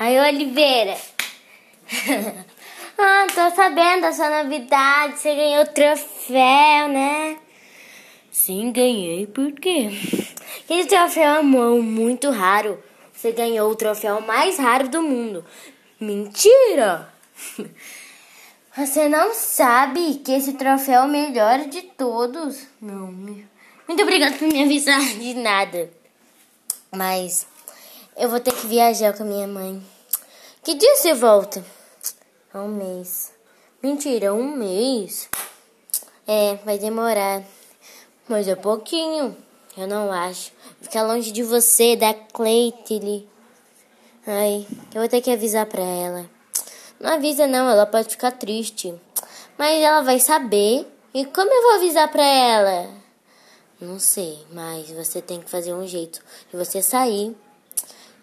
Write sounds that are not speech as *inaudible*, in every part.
Aí, Oliveira. *laughs* ah, tô sabendo da sua novidade. Você ganhou o troféu, né? Sim, ganhei. Por quê? Esse troféu é muito raro. Você ganhou o troféu mais raro do mundo. Mentira! *laughs* Você não sabe que esse troféu é o melhor de todos? Não. Muito obrigada por me avisar de nada. Mas eu vou ter que viajar com a minha mãe. Que dia você volta? Um mês. Mentira, um mês? É, vai demorar. Mas é pouquinho. Eu não acho. Ficar longe de você, da Cleitilly. Ai, eu vou ter que avisar pra ela. Não avisa não, ela pode ficar triste. Mas ela vai saber. E como eu vou avisar pra ela? Não sei, mas você tem que fazer um jeito de você sair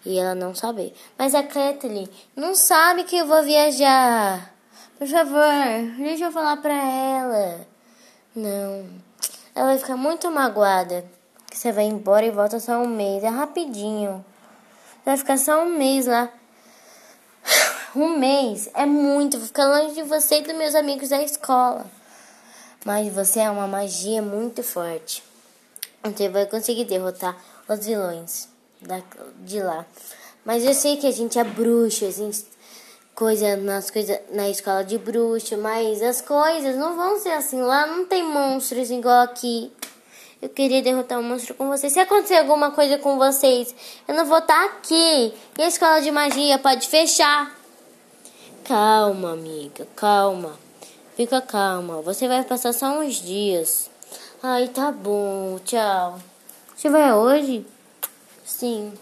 e ela não saber. Mas a Kathleen não sabe que eu vou viajar. Por favor, deixa eu falar pra ela. Não, ela vai ficar muito magoada. Que você vai embora e volta só um mês. É rapidinho. Vai ficar só um mês lá. *sighs* Um mês é muito. Vou ficar longe de você e dos meus amigos da escola. Mas você é uma magia muito forte. Você vai conseguir derrotar os vilões da, de lá. Mas eu sei que a gente é bruxa, a gente coisa nas coisas na escola de bruxa, mas as coisas não vão ser assim. Lá não tem monstros igual aqui. Eu queria derrotar um monstro com vocês. Se acontecer alguma coisa com vocês, eu não vou estar aqui. E a escola de magia pode fechar. Calma, amiga, calma. Fica calma. Você vai passar só uns dias. Ai, tá bom. Tchau. Você vai hoje? Sim.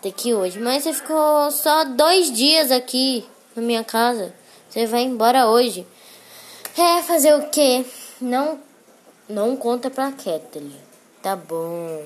Tem que hoje. Mas você ficou só dois dias aqui na minha casa. Você vai embora hoje. É, fazer o quê? Não, não conta pra Kathleen. Tá bom.